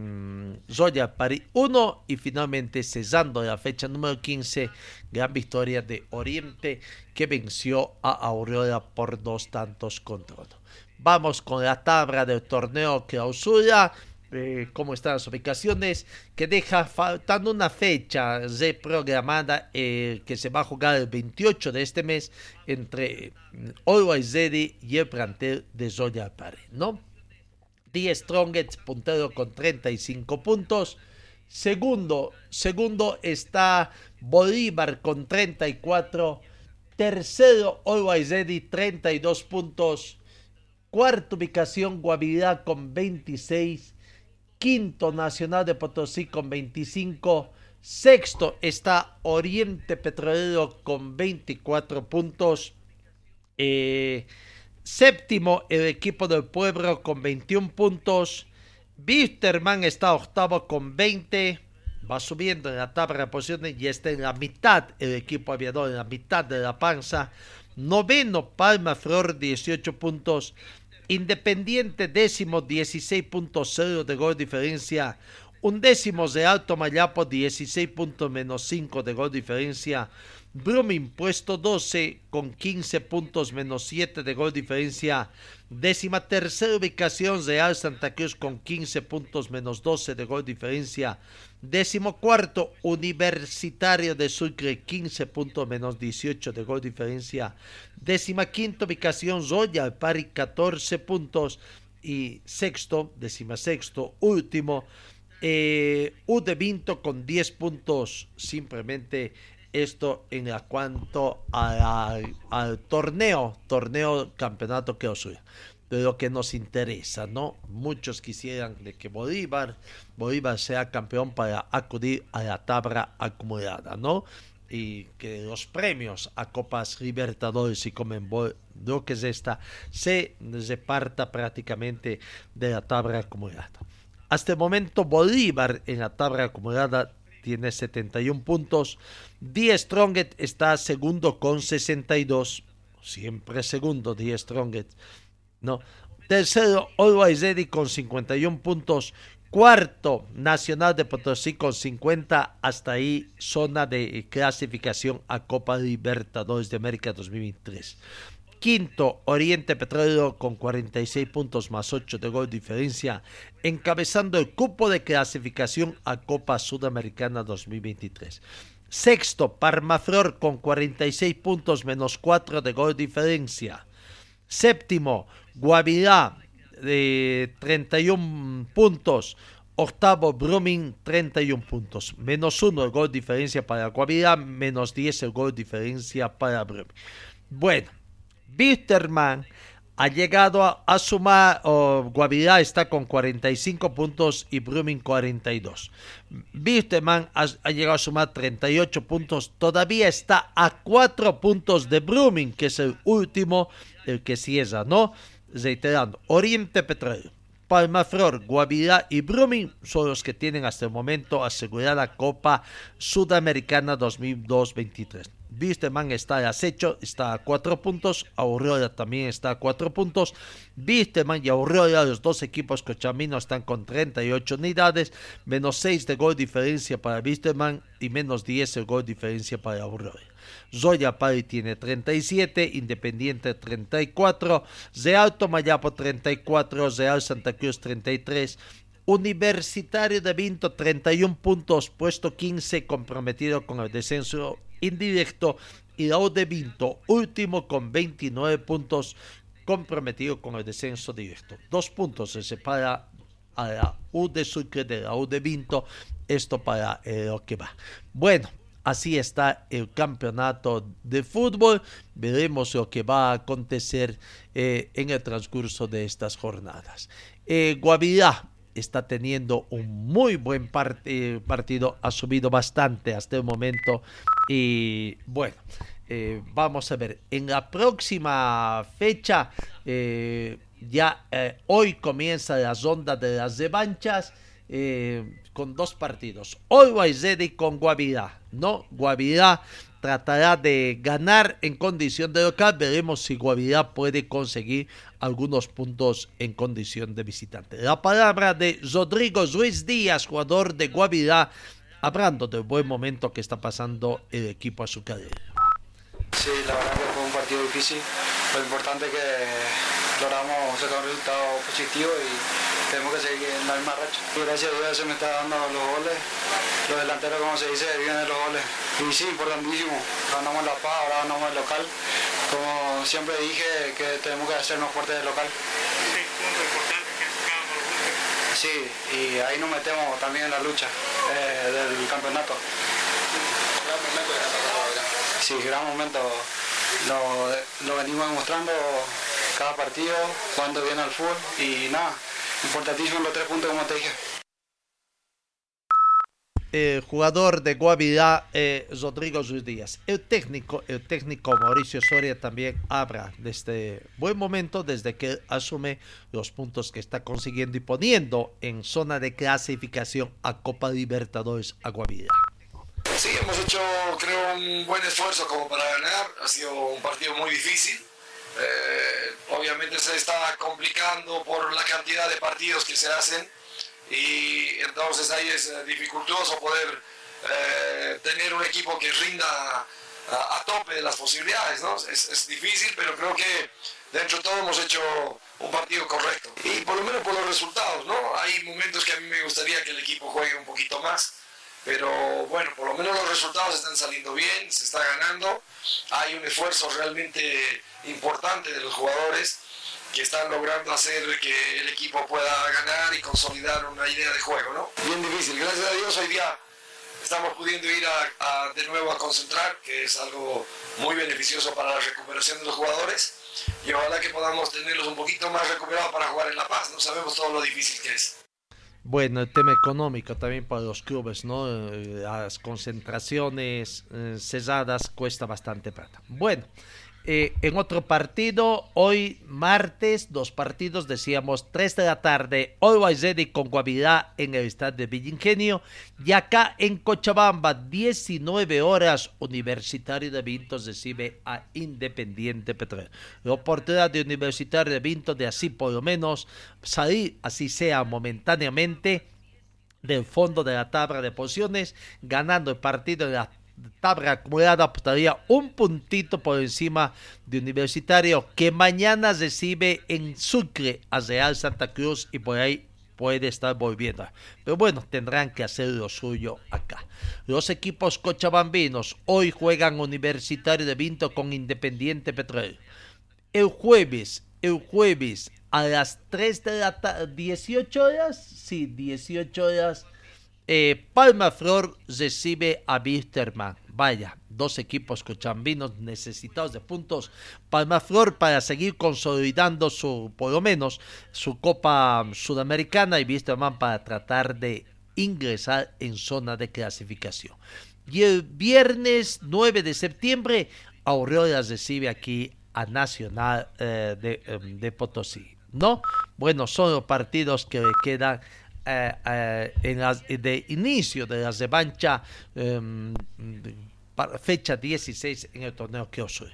Zoya París 1 y finalmente cesando la fecha número 15, gran victoria de Oriente que venció a Aurora por dos tantos contra uno. Vamos con la tabla del torneo clausura. Cómo están las ubicaciones, que deja faltando una fecha reprogramada eh, que se va a jugar el 28 de este mes entre Always Ready y el plantel de Zoya Pare, ¿no? The Strongest puntero con 35 puntos, Segundo, segundo está Bolívar con 34. Tercero, Always Ready, 32 puntos. Cuarta ubicación, Guavirá con 26. Quinto, Nacional de Potosí con 25. Sexto está Oriente Petrolero con 24 puntos. Eh, séptimo, el equipo del pueblo con 21 puntos. Bisterman está octavo con 20. Va subiendo en la tabla de posiciones y está en la mitad el equipo aviador, en la mitad de la panza. Noveno, Palma Flor, 18 puntos. Independiente, décimo, 16.0 de gol diferencia. Undécimos de Alto Mayapo, 16 puntos menos 5 de gol diferencia. Brumming puesto 12 con 15 puntos menos 7 de gol diferencia. Décima tercera ubicación Real Santa Cruz con 15 puntos menos 12 de gol diferencia. Décimo cuarto Universitario de Sucre 15 puntos menos 18 de gol diferencia. Décima quinta ubicación Royal Pari 14 puntos. Y sexto, décima sexto, último, eh, U de Vinto con 10 puntos. Simplemente esto en cuanto al torneo, torneo campeonato que os de lo que nos interesa, ¿no? Muchos quisieran de que Bolívar, Bolívar sea campeón para acudir a la tabla acumulada, ¿no? Y que los premios a Copas Libertadores y Comenbol, lo que es esta, se reparta prácticamente de la tabla acumulada. Hasta el momento Bolívar en la tabla acumulada tiene 71 puntos. Die Stronget está segundo con 62. Siempre segundo Die Stronget. No. Tercero, Always Ready con 51 puntos. Cuarto, Nacional de Potosí con 50. Hasta ahí, zona de clasificación a Copa Libertadores de América 2023. Quinto, Oriente Petróleo con 46 puntos más 8 de gol diferencia, encabezando el cupo de clasificación a Copa Sudamericana 2023. Sexto, Parmaflor con 46 puntos menos 4 de gol diferencia. Séptimo, Guavirá de 31 puntos. Octavo, Brumming, 31 puntos. Menos 1 el gol diferencia para Guavirá, menos 10 el gol diferencia para Brumming. Bueno, Bisterman ha llegado a, sumar, Guavirá está con 45 puntos y Brumming 42. Bisterman ha, llegado a sumar 38 puntos, todavía está a 4 puntos de Brumming, que es el último, el que cierra, ¿no? Reiterando, Oriente Petróleo, Palmaflor, Guavirá y Brumming son los que tienen hasta el momento asegurada Copa Sudamericana 2023. Bisteman está a acecho, está a cuatro puntos. Aurora también está a cuatro puntos. Bisteman y Aurora, los dos equipos cochamino, están con 38 unidades. Menos 6 de gol diferencia para Bisteman y menos 10 de gol diferencia para Aurora. Zoya Pari tiene 37, Independiente 34, Real Tomayapo 34, Real Santa Cruz 33, Universitario de Vinto 31 puntos, puesto 15 comprometido con el descenso indirecto y U de Vinto último con 29 puntos comprometido con el descenso directo. Dos puntos se separa a la U de Sucre de la U de Vinto, esto para eh, lo que va. Bueno, así está el campeonato de fútbol. Veremos lo que va a acontecer eh, en el transcurso de estas jornadas. Eh, Guavirá está teniendo un muy buen partido, ha subido bastante hasta el momento y bueno, eh, vamos a ver, en la próxima fecha, eh, ya eh, hoy comienza la ronda de las revanchas con dos partidos, Always Ready con Guavirá, ¿no? Guavirá tratará de ganar en condición de local. Veremos si Guavirá puede conseguir algunos puntos en condición de visitante. La palabra de Rodrigo Ruiz Díaz, jugador de Guavirá, hablando del buen momento que está pasando el equipo azucarero. Sí, la verdad que fue un partido difícil. Lo importante es que logramos sacar un resultado positivo y tenemos que seguir en la misma racha. Y gracias a Dios se me está dando los goles. Los delanteros, como se dice, vienen los goles. Y sí, importantísimo. Ganamos la paz, ahora ganamos el local. Como siempre dije, que tenemos que hacernos fuertes del local. Sí, y ahí nos metemos también en la lucha eh, del campeonato. Sí, gran momento. Lo, lo venimos demostrando cada partido, jugando bien al fútbol y nada, importantísimo los tres puntos como te dije. Eh, jugador de Guavirá, eh, Rodrigo Ruiz Díaz. El técnico, el técnico Mauricio Soria también habla de este buen momento desde que asume los puntos que está consiguiendo y poniendo en zona de clasificación a Copa Libertadores a Guavirá. Sí, hemos hecho, creo, un buen esfuerzo como para ganar. Ha sido un partido muy difícil. Eh, obviamente se está complicando por la cantidad de partidos que se hacen y entonces ahí es eh, dificultoso poder eh, tener un equipo que rinda a, a tope de las posibilidades, ¿no? Es, es, difícil, pero creo que dentro de todo hemos hecho un partido correcto. Y por lo menos por los resultados, ¿no? Hay momentos que a mí me gustaría que el equipo juegue un poquito más, pero bueno, por lo menos los resultados están saliendo bien, se está ganando, hay un esfuerzo realmente importante de los jugadores que están logrando hacer que el equipo pueda ganar y consolidar una idea de juego, ¿no? Bien difícil, gracias a Dios hoy día estamos pudiendo ir a, a, de nuevo a concentrar, que es algo muy beneficioso para la recuperación de los jugadores y ojalá que podamos tenerlos un poquito más recuperados para jugar en La Paz, no sabemos todo lo difícil que es. Bueno, el tema económico también para los clubes, ¿no? Las concentraciones eh, cesadas cuesta bastante plata. Bueno, eh, en otro partido, hoy martes, dos partidos, decíamos 3 de la tarde, Always Ready con Guavirá en el estadio de Villingenio y acá en Cochabamba, 19 horas, Universitario de Vintos recibe a Independiente Petróleo. La oportunidad de Universitario de Vintos de así por lo menos salir, así sea momentáneamente, del fondo de la tabla de posiciones, ganando el partido en la tabla acumulada estaría un puntito por encima de Universitario que mañana recibe en Sucre a Real Santa Cruz y por ahí puede estar volviendo. Pero bueno, tendrán que hacer lo suyo acá. Los equipos cochabambinos hoy juegan Universitario de Vinto con Independiente Petróleo. El jueves, el jueves a las 3 de la tarde, 18 horas, sí, 18 horas eh, Palma Flor recibe a Wisterman. Vaya, dos equipos cochambinos necesitados de puntos. Palma Flor para seguir consolidando su, por lo menos, su Copa Sudamericana y Wisterman para tratar de ingresar en zona de clasificación. Y el viernes 9 de septiembre, Aureola recibe aquí a Nacional eh, de, um, de Potosí. ¿No? Bueno, son los partidos que quedan eh, eh, en las, de inicio de la revancha eh, fecha 16 en el torneo os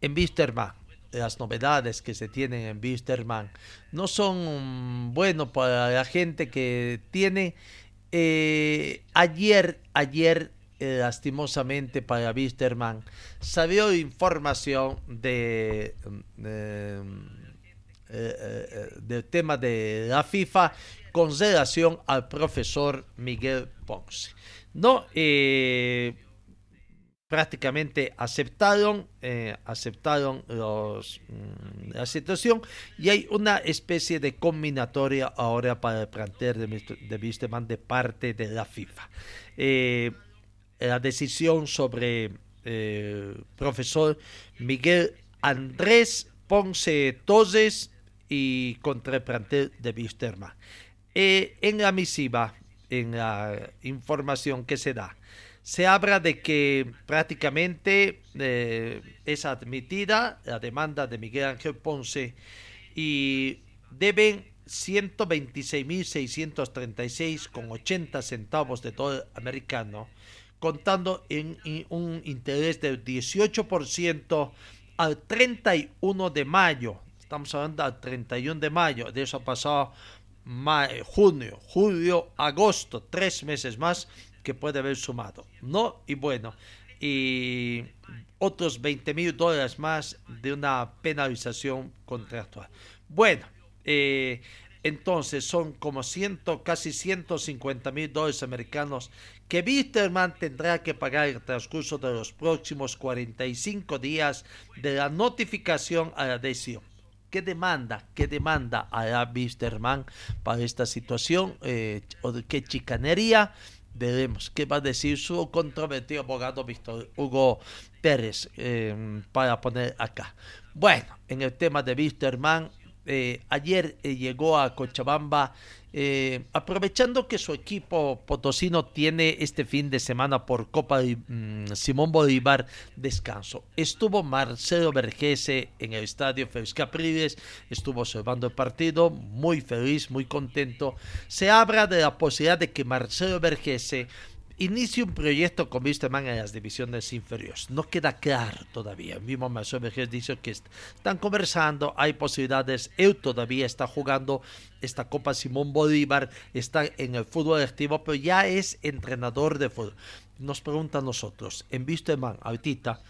En Wisterman, las novedades que se tienen en Wisterman no son bueno para la gente que tiene. ayer, ayer lastimosamente para Wisterman salió información de, de del tema de la FIFA con relación al profesor Miguel Ponce. No, eh, prácticamente aceptaron, eh, aceptaron mm, la situación y hay una especie de combinatoria ahora para el plantel de, de de parte de la FIFA. Eh, la decisión sobre eh, profesor Miguel Andrés Ponce Torres y contra el plantel de Wisterman. Eh, en la misiva, en la información que se da, se habla de que prácticamente eh, es admitida la demanda de Miguel Ángel Ponce y deben 126.636 con 80 centavos de dólar americano, contando en, en un interés del 18% al 31 de mayo. Estamos hablando del 31 de mayo, de eso ha pasado junio, julio, agosto, tres meses más que puede haber sumado. No, y bueno, y otros 20 mil dólares más de una penalización contractual. Bueno, eh, entonces son como ciento, casi 150 mil dólares americanos que Wisterman tendrá que pagar en el transcurso de los próximos 45 días de la notificación a la decisión ¿Qué demanda? ¿Qué demanda a Wisterman para esta situación? Eh, ¿O de qué chicanería? Veremos qué va a decir su controvertido abogado Víctor Hugo Pérez eh, para poner acá. Bueno, en el tema de Wisterman, eh, ayer eh, llegó a Cochabamba eh, aprovechando que su equipo potosino tiene este fin de semana por Copa mm, Simón Bolívar descanso. Estuvo Marcelo Vergese en el estadio Félix Capriles, estuvo observando el partido, muy feliz, muy contento. Se habla de la posibilidad de que Marcelo Vergese inicie un proyecto con Wisterman en las divisiones inferiores. No queda claro todavía. El mismo Marcelo dice que están conversando, hay posibilidades. Él todavía está jugando esta Copa Simón Bolívar, está en el fútbol activo, pero ya es entrenador de fútbol. Nos pregunta a nosotros, en Wisterman, ahorita,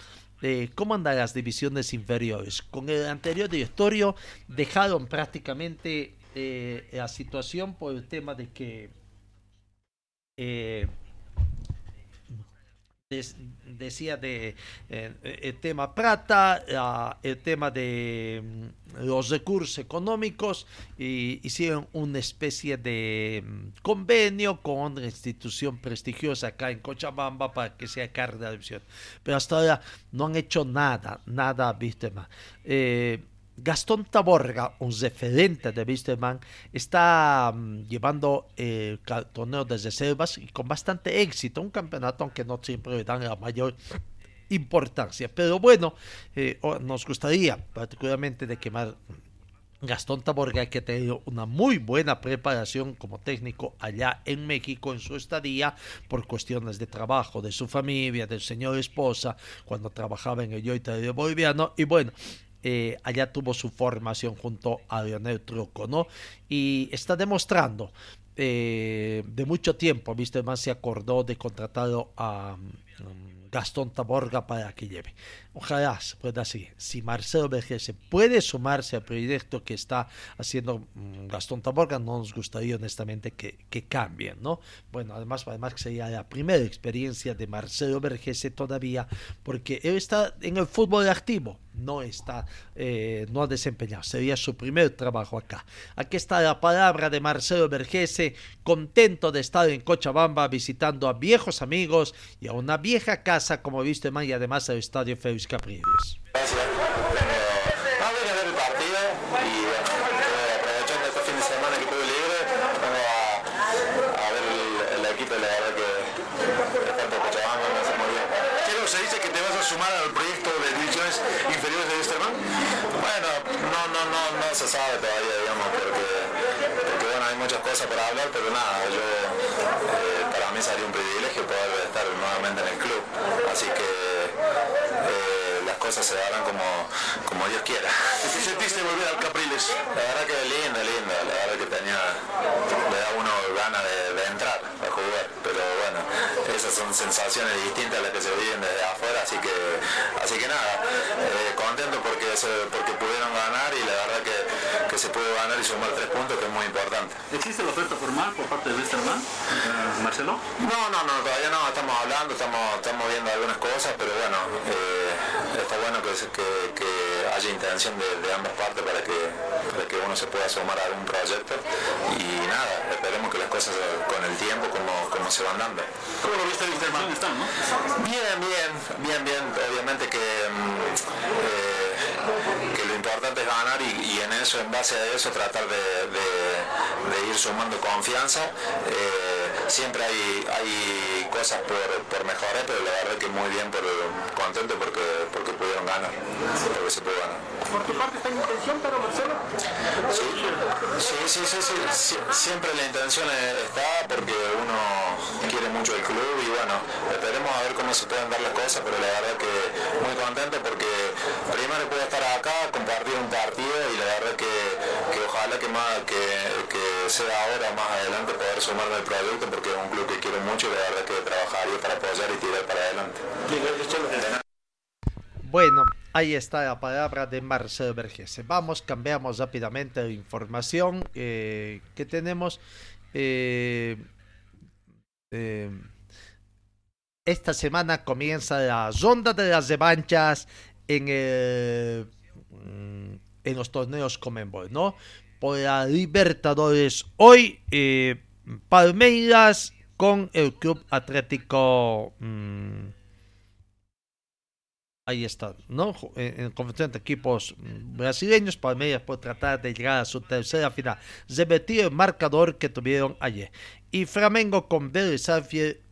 eh, ¿cómo andan las divisiones inferiores? Con el anterior directorio dejaron prácticamente eh, la situación por el tema de que eh, decía de eh, el tema plata, el tema de mm, los recursos económicos y hicieron una especie de mm, convenio con una institución prestigiosa acá en Cochabamba para que sea cargo de la división. Pero hasta ahora no han hecho nada, nada, viste más. Eh, Gastón Taborga, un referente de Wisterman, está mm, llevando el ca- torneo de reservas y con bastante éxito. Un campeonato aunque no siempre le dan la mayor importancia. Pero bueno, eh, nos gustaría particularmente de quemar Gastón Taborga, que ha tenido una muy buena preparación como técnico allá en México en su estadía por cuestiones de trabajo, de su familia, del señor esposa, cuando trabajaba en el Yoita de Boliviano. Y bueno, eh, allá tuvo su formación junto a Leonel Truco, ¿no? Y está demostrando eh, de mucho tiempo, viste, más se acordó de contratarlo a mm, Gastón Taborga para que lleve. Ojalá se pueda así. Si Marcelo Vergese puede sumarse al proyecto que está haciendo mm, Gastón Taborga, no nos gustaría honestamente que, que cambien, ¿no? Bueno, además, además que sería la primera experiencia de Marcelo Vergese todavía, porque él está en el fútbol activo, no está, eh, no ha desempeñado, sería su primer trabajo acá. Aquí está la palabra de Marcelo Vergese, contento de estar en Cochabamba visitando a viejos amigos y a una vieja casa como viste man y además al estadio Félix Capriles. Que la verdad que es tanto Cochabamba se dice que te vas a sumar al proyecto de divisiones inferiores de Wisterman. Bueno, no, no, no, no se sabe todavía, digamos, porque, porque bueno, hay muchas cosas para hablar, pero nada, yo, eh, para mí sería un privilegio poder estar nuevamente en el club, así que eh, las cosas se darán como, como Dios quiera. ¿Qué sentiste volver al Capriles? La verdad que linda, linda, la verdad que tenía, le da uno ganas de, de entrar a jugar, pero esas son sensaciones distintas a las que se viven desde afuera, así que, así que nada, eh, contento porque, porque pudieron ganar y la verdad que se pudo ganar y sumar tres puntos, que es muy importante. ¿Existe la oferta formal por parte de Westerman, eh, Marcelo? No, no, no, todavía no, estamos hablando, estamos, estamos viendo algunas cosas, pero bueno, eh, está bueno que, que, que haya intención de, de ambas partes para que, para que uno se pueda sumar a algún proyecto y nada, esperemos que las cosas con el tiempo como, como se van dando. ¿Cómo lo viste ¿no? Bien, bien, bien, bien, obviamente que, mm, eh, importante es ganar y, en eso, en base a eso, tratar de ir sumando confianza. Eh, siempre hay, hay cosas por, por mejorar, pero la verdad que muy bien, por, contento porque, porque pudieron ganar, porque se pudo ganar. Por tu parte está en intención, pero Marcelo. Sí, sí, sí, sí, sí, siempre la intención está porque uno quiere mucho el club y bueno, esperemos a ver cómo se pueden dar las cosas, pero la verdad que muy contento porque primero puedo estar acá, compartir un partido y la verdad que, que ojalá que más que sea ahora más adelante poder sumarme al proyecto porque es un club que quiero mucho y la verdad que trabajaría para apoyar y tirar para adelante. Bueno, ahí está la palabra de Marcelo Vergese. Vamos, cambiamos rápidamente la información eh, que tenemos. Eh, eh, esta semana comienza la ronda de las revanchas en el, mm, en los torneos Comenbol, ¿no? Por la Libertadores hoy, eh, Palmeiras con el Club Atlético. mm, ahí está, ¿no? En, en competición de equipos brasileños, Palmeiras por tratar de llegar a su tercera final. Repetir el marcador que tuvieron ayer. Y Flamengo con Vélez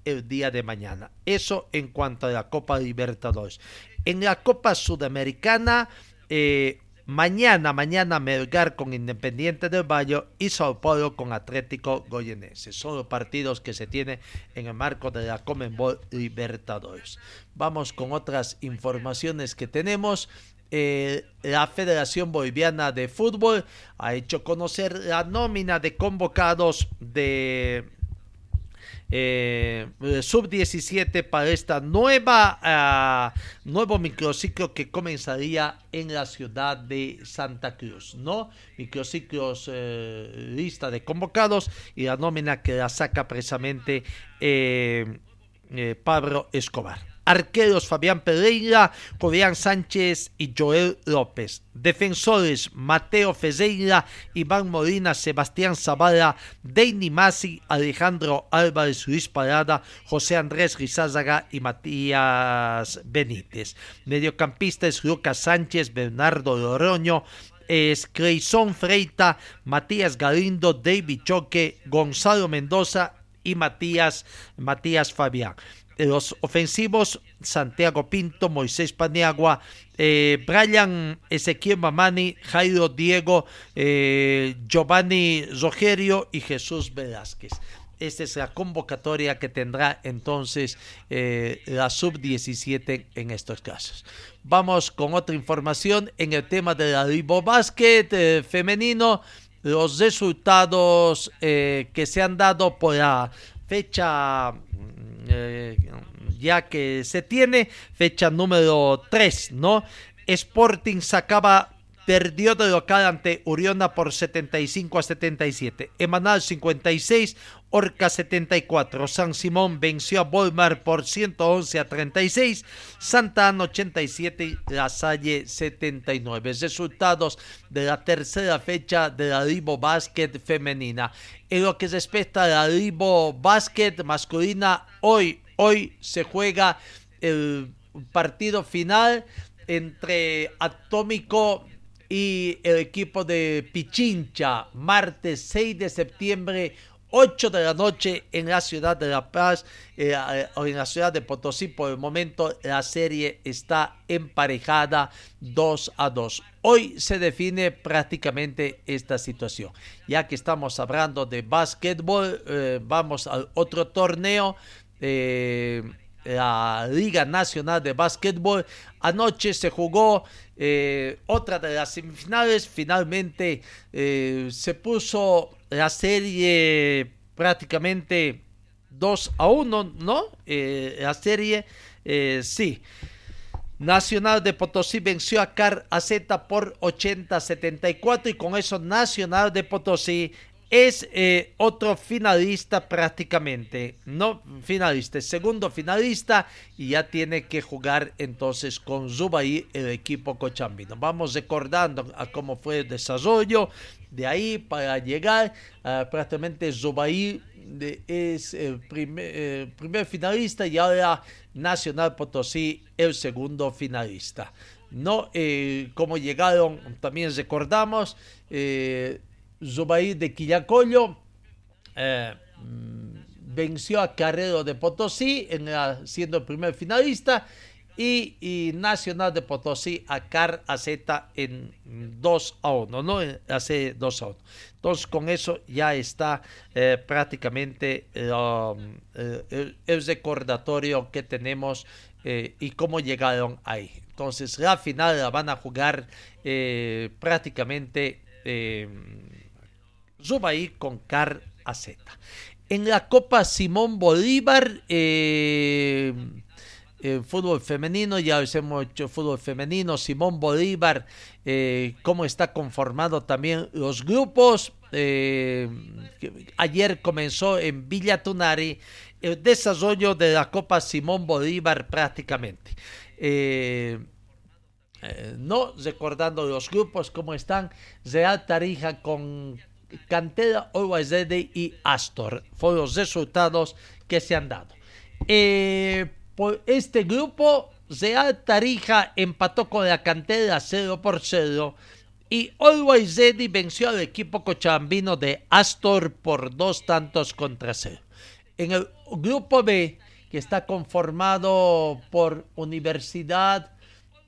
el día de mañana. Eso en cuanto a la Copa Libertadores. En la Copa Sudamericana, eh, mañana, mañana Melgar con Independiente del Valle y Sao Paulo con Atlético Goyenense. Son los partidos que se tienen en el marco de la Comenbol Libertadores. Vamos con otras informaciones que tenemos. Eh, la Federación Boliviana de Fútbol ha hecho conocer la nómina de convocados de eh, sub-17 para esta nueva ah, nuevo microciclo que comenzaría en la ciudad de Santa Cruz, ¿no? Microciclos eh, lista de convocados y la nómina que la saca precisamente eh, Pablo Escobar. Arqueros Fabián Pereira, Julián Sánchez y Joel López. Defensores Mateo Ferreira, Iván Molina, Sebastián Zavala, Deini Masi, Alejandro Álvarez, Luis Parada, José Andrés Rizázaga y Matías Benítez. Mediocampistas Lucas Sánchez, Bernardo Loroño, es Freita, Matías Galindo, David Choque, Gonzalo Mendoza y Matías, Matías Fabián los ofensivos Santiago Pinto, Moisés Paniagua, eh, Brian Ezequiel Mamani, Jairo Diego, eh, Giovanni Rogerio y Jesús Velázquez. Esta es la convocatoria que tendrá entonces eh, la sub-17 en estos casos. Vamos con otra información en el tema de la Ribo Basket eh, femenino. Los resultados que se han dado por la fecha eh, ya que se tiene fecha número 3, ¿no? Sporting sacaba perdió de local ante Uriona por 75 a 77. Emanal 56, Orca 74. San Simón venció a Bolmar por 111 a 36. Santa Ana 87 y La Salle 79. Resultados de la tercera fecha de la Ribo Basket femenina. En lo que respecta a la Ribo Basket masculina, hoy, hoy se juega el partido final entre Atómico y el equipo de Pichincha, martes 6 de septiembre, 8 de la noche en la ciudad de La Paz eh, o en la ciudad de Potosí. Por el momento la serie está emparejada 2 a 2. Hoy se define prácticamente esta situación. Ya que estamos hablando de básquetbol, eh, vamos al otro torneo. Eh, la Liga Nacional de Básquetbol. Anoche se jugó eh, otra de las semifinales. Finalmente eh, se puso la serie prácticamente 2 a 1, ¿no? Eh, la serie, sí. Nacional de Potosí venció a Car AZ por 80-74 y con eso Nacional de Potosí es eh, otro finalista prácticamente, no finalista, segundo finalista y ya tiene que jugar entonces con Zubaí el equipo cochambino. Vamos recordando a cómo fue el desarrollo de ahí para llegar prácticamente Zubaí es el primer, primer finalista y ahora Nacional Potosí el segundo finalista. No, eh, como llegaron, también recordamos, eh, Zubair de Quillacollo eh, mm, venció a Carrero de Potosí en siendo el primer finalista y, Nacional de Potosí a Car AZ en 2 a 1, ¿no? Hace 2 a 1. Entonces con eso ya está eh, prácticamente um, el, recordatorio que tenemos eh, y cómo llegaron ahí. Entonces la final la van a jugar eh, prácticamente Zubaí con Car AZ. En la Copa Simón Bolívar, eh, fútbol femenino, ya hemos hecho fútbol femenino, Simón Bolívar, eh, cómo está conformado también los grupos. Eh, ayer comenzó en Villa Tunari el desarrollo de la Copa Simón Bolívar prácticamente. Eh, eh, no recordando los grupos cómo están, Real Tarija con Cantera, Always y Astor. Fueron los resultados que se han dado. Eh, por este grupo, Real Tarija empató con la Cantera 0 por 0 y Always Ready venció al equipo cochabambino de Astor por dos tantos contra cero. En el grupo B, que está conformado por Universidad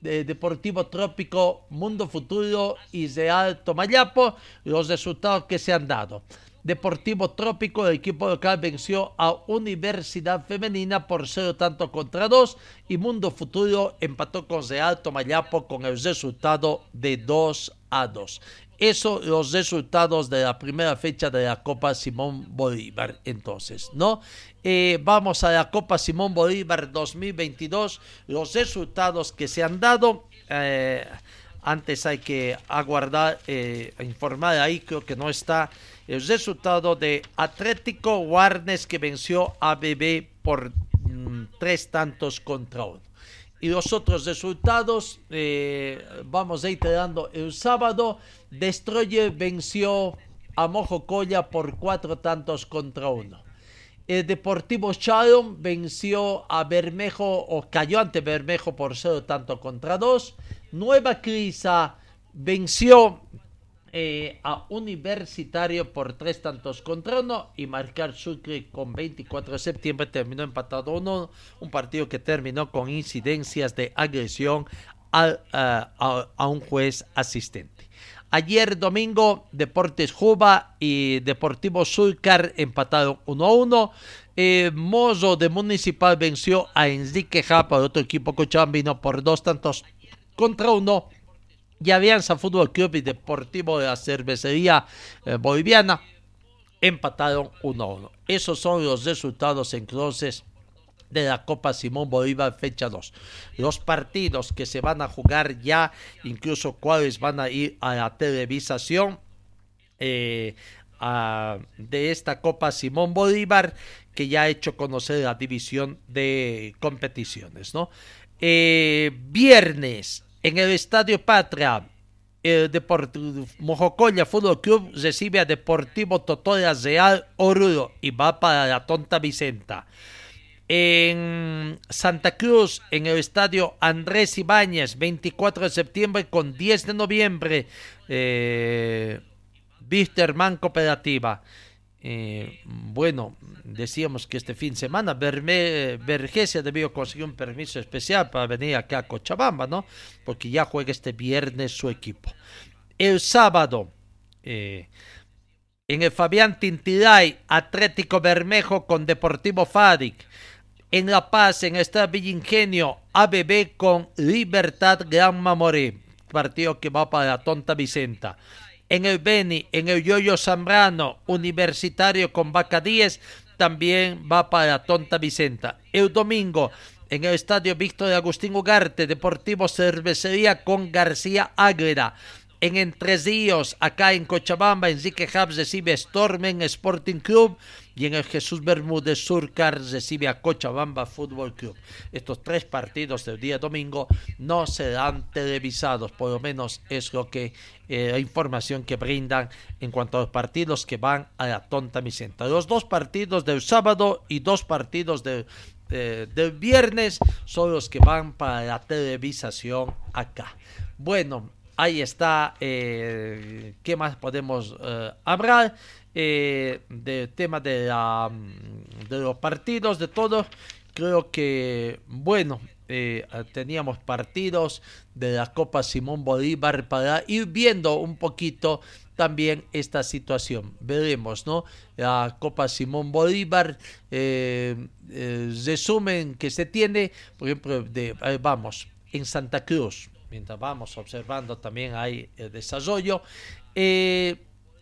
de Deportivo Trópico, Mundo Futuro y Real Tomayapo, los resultados que se han dado. Deportivo Trópico, el equipo local venció a Universidad Femenina por cero tanto contra dos y Mundo Futuro empató con Real Tomayapo con el resultado de 2 a 2. Eso los resultados de la primera fecha de la Copa Simón Bolívar. Entonces, ¿no? Eh, vamos a la Copa Simón Bolívar 2022. Los resultados que se han dado. Eh, antes hay que aguardar, eh, informar ahí, creo que no está el resultado de Atlético Warnes que venció a BB por mm, tres tantos contra uno. Y los otros resultados, eh, vamos reiterando, el sábado, Destroyer venció a Mojocoya por cuatro tantos contra uno. El Deportivo Sharon venció a Bermejo o cayó ante Bermejo por cero tanto contra dos. Nueva Crisa venció eh, a Universitario por tres tantos contra uno y Marcar Sucre con 24 de septiembre terminó empatado uno, un partido que terminó con incidencias de agresión a, a, un juez asistente. Ayer domingo, Deportes Juba y Deportivo Sulcar empataron 1 a 1. Eh, Mozo de Municipal venció a Enrique Japa, otro equipo cochabambino, por dos tantos contra uno y Alianza Fútbol Club y Deportivo de la Cervecería eh, Boliviana empataron 1 a 1. Esos son los resultados entonces de la Copa Simón Bolívar fecha 2. Los partidos que se van a jugar ya, incluso cuáles van a ir a la televisación eh, de esta Copa Simón Bolívar que ya ha hecho conocer la división de competiciones, ¿no? Eh, viernes en el Estadio Patria, el Deportivo Mojocoya Fútbol Club recibe a Deportivo Totoya Real Oruro y va para la Tonta Vicenta. En Santa Cruz, en el estadio Andrés Ibáñez, 24 de septiembre con 10 de noviembre, eh, Wisterman Cooperativa. Eh, bueno, decíamos que este fin de semana Vergesia debió conseguir un permiso especial para venir acá a Cochabamba, ¿no? Porque ya juega este viernes su equipo. El sábado, eh, en el Fabián Tintiray, Atlético Bermejo con Deportivo Fadic. En La Paz, en esta Villa Ingenio, ABB con Libertad Gran Mamoré. Partido que va para la Tonta Vicenta en el Beni, en el Yoyo Zambrano, Universitario con Vaca 10, también va para Tonta Vicenta. El domingo, en el Estadio Víctor de Agustín Ugarte, Deportivo Cervecería con García Ágreda. En Entre Ríos, acá en Cochabamba, Enrique Habs recibe Stormen Sporting Club y en el Jesús Bermúdez Surcar recibe a Cochabamba Fútbol Club. Estos tres partidos del día domingo no serán televisados, por lo menos es lo que eh, la información que brindan en cuanto a los partidos que van a la tonta Vicenta. Los dos partidos del sábado y dos partidos del viernes son los que van para la televisación acá. Bueno, ahí está. Eh, ¿Qué más podemos eh, hablar? eh, del tema de, la, mm, de los partidos, de todo. Creo que, bueno, eh, teníamos partidos de la Copa Simón Bolívar para ir viendo un poquito también esta situación. Veremos, ¿no? La Copa Simón Bolívar, eh, resumen que se tiene, por ejemplo, de, vamos, en Santa Cruz, mientras vamos observando también hay el desarrollo. Eh,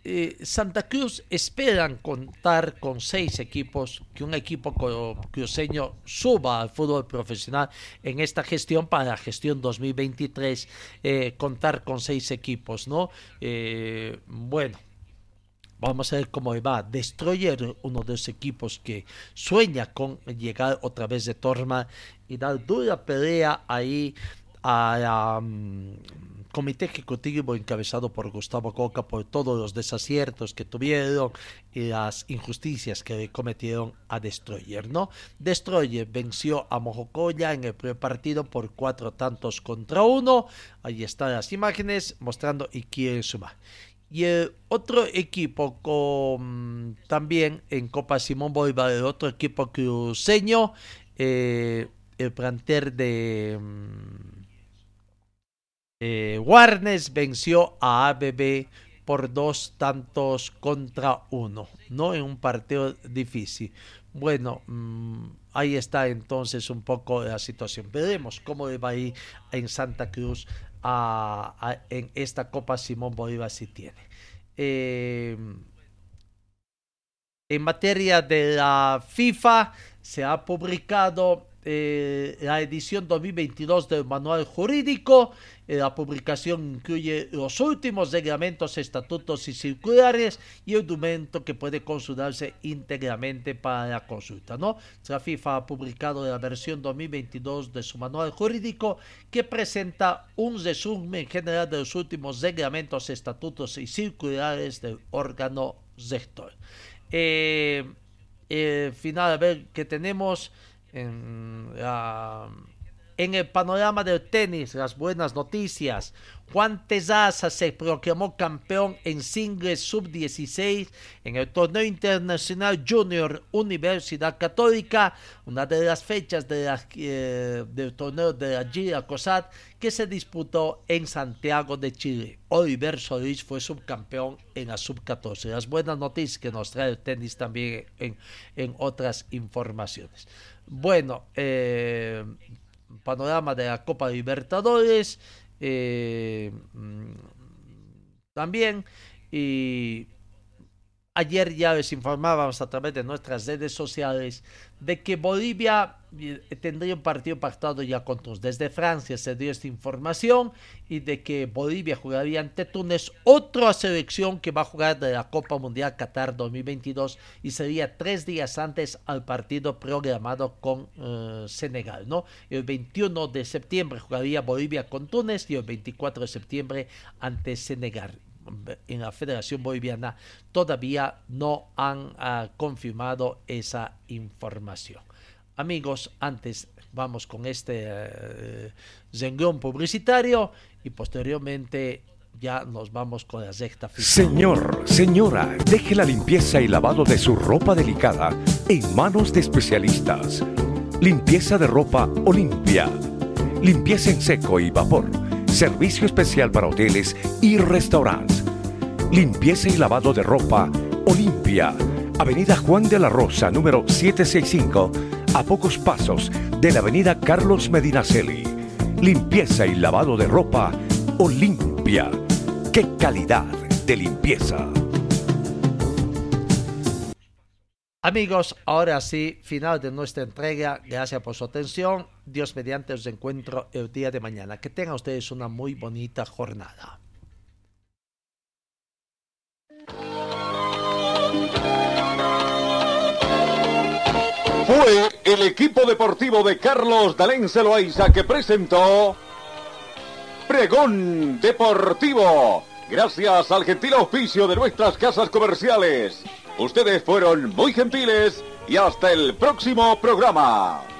eh, Santa Cruz esperan contar con seis equipos, que un equipo cruceño suba al fútbol profesional en esta gestión para la gestión 2023, eh, contar con seis equipos, ¿no? Eh, bueno. Vamos a ver cómo va. Destroyer, uno de los equipos que sueña con llegar otra vez de Torma y dar dura pelea ahí al comité ejecutivo encabezado por Gustavo Coca por todos los desaciertos que tuvieron y las injusticias que cometieron a Destroyer, ¿no? Destroyer venció a Mojocoya en el primer partido por cuatro tantos contra uno. Ahí están las imágenes mostrando y quién suma. Y el otro equipo con también en Copa Simón Bolívar, el otro equipo cruceño, eh, el planter de mm, eh, Warnes venció a ABB por dos tantos contra uno, ¿no? En un partido difícil. Bueno, mm, ahí está entonces un poco la situación. Veremos cómo va a ir en Santa Cruz en esta Copa Simón Bolívar si tiene. Eh, en materia de la FIFA, se ha publicado eh, la edición 2022 del manual jurídico. Eh, la publicación incluye los últimos reglamentos, estatutos y circulares y el documento que puede consultarse íntegramente para la consulta. ¿no? La FIFA ha publicado la versión 2022 de su manual jurídico que presenta un resumen general de los últimos reglamentos, estatutos y circulares del órgano rector. Eh, final, a ver qué tenemos en, en el panorama del tenis, las buenas noticias. Juan Tezaza se proclamó campeón en singles sub-16 en el torneo internacional Junior Universidad Católica, una de las fechas eh, del torneo de la Gira COSAT que se disputó en Santiago de Chile. Oliver Solís fue subcampeón en la sub-14. Las buenas noticias que nos trae el tenis también en otras informaciones. Bueno, eh, panorama de la Copa Libertadores. Eh, mm, también. Y ayer ya les informábamos a través de nuestras redes sociales de que Bolivia eh, tendría un partido pactado ya con Túnez. Desde Francia se dio esta información y de que Bolivia jugaría ante Túnez, otra selección que va a jugar de la Copa Mundial Qatar 2022 y sería tres días antes al partido programado con eh, Senegal. ¿no? El 21 de septiembre jugaría Bolivia con Túnez y el 24 de septiembre ante Senegal en la Federación Boliviana todavía no han ah, confirmado esa información. Amigos, antes vamos con este uh, publicitario y posteriormente ya nos vamos con la recta final. Señor, señora, deje la limpieza y lavado de su ropa delicada en manos de especialistas. Limpieza de ropa Olimpia. Limpieza en seco y vapor servicio especial para hoteles y restaurantes. Limpieza y lavado de ropa Olimpia. Avenida Juan de la Rosa, número 765, a pocos pasos de la Avenida Carlos Medinaceli. Limpieza y lavado de ropa Olimpia. ¡Qué calidad de limpieza! Amigos, ahora sí, final de nuestra entrega. Gracias por su atención. Dios mediante os encuentro el día de mañana. Que tengan ustedes una muy bonita jornada. Fue el equipo deportivo de Carlos Dalén Celoaiza que presentó Pregón Deportivo. Gracias al gentil auspicio de nuestras casas comerciales. Ustedes fueron muy gentiles y hasta el próximo programa.